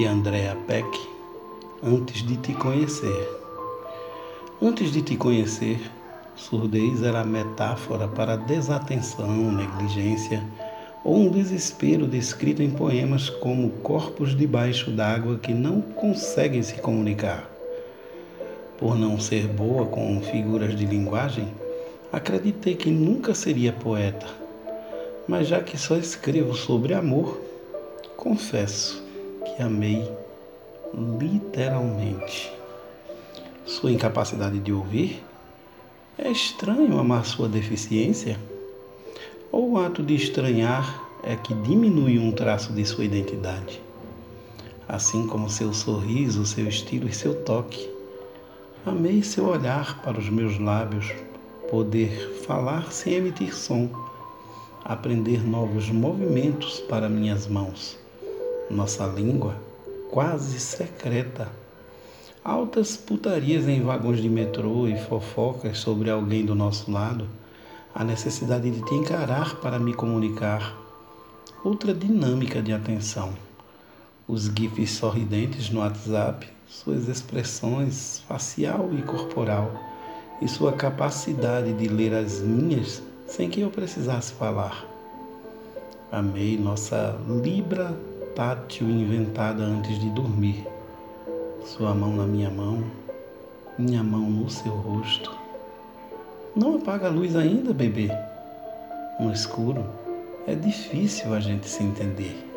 de Andrea Peck, Antes de te conhecer. Antes de te conhecer, surdez era metáfora para desatenção, negligência ou um desespero descrito em poemas como corpos debaixo d'água que não conseguem se comunicar. Por não ser boa com figuras de linguagem, acreditei que nunca seria poeta. Mas já que só escrevo sobre amor, confesso amei literalmente. Sua incapacidade de ouvir? É estranho amar sua deficiência? Ou o ato de estranhar é que diminui um traço de sua identidade? Assim como seu sorriso, seu estilo e seu toque. Amei seu olhar para os meus lábios, poder falar sem emitir som, aprender novos movimentos para minhas mãos. Nossa língua quase secreta. Altas putarias em vagões de metrô e fofocas sobre alguém do nosso lado. A necessidade de te encarar para me comunicar. Outra dinâmica de atenção. Os gifs sorridentes no WhatsApp, suas expressões facial e corporal e sua capacidade de ler as minhas sem que eu precisasse falar. Amei nossa Libra tátil inventada antes de dormir. Sua mão na minha mão, minha mão no seu rosto. Não apaga a luz ainda, bebê. No escuro é difícil a gente se entender.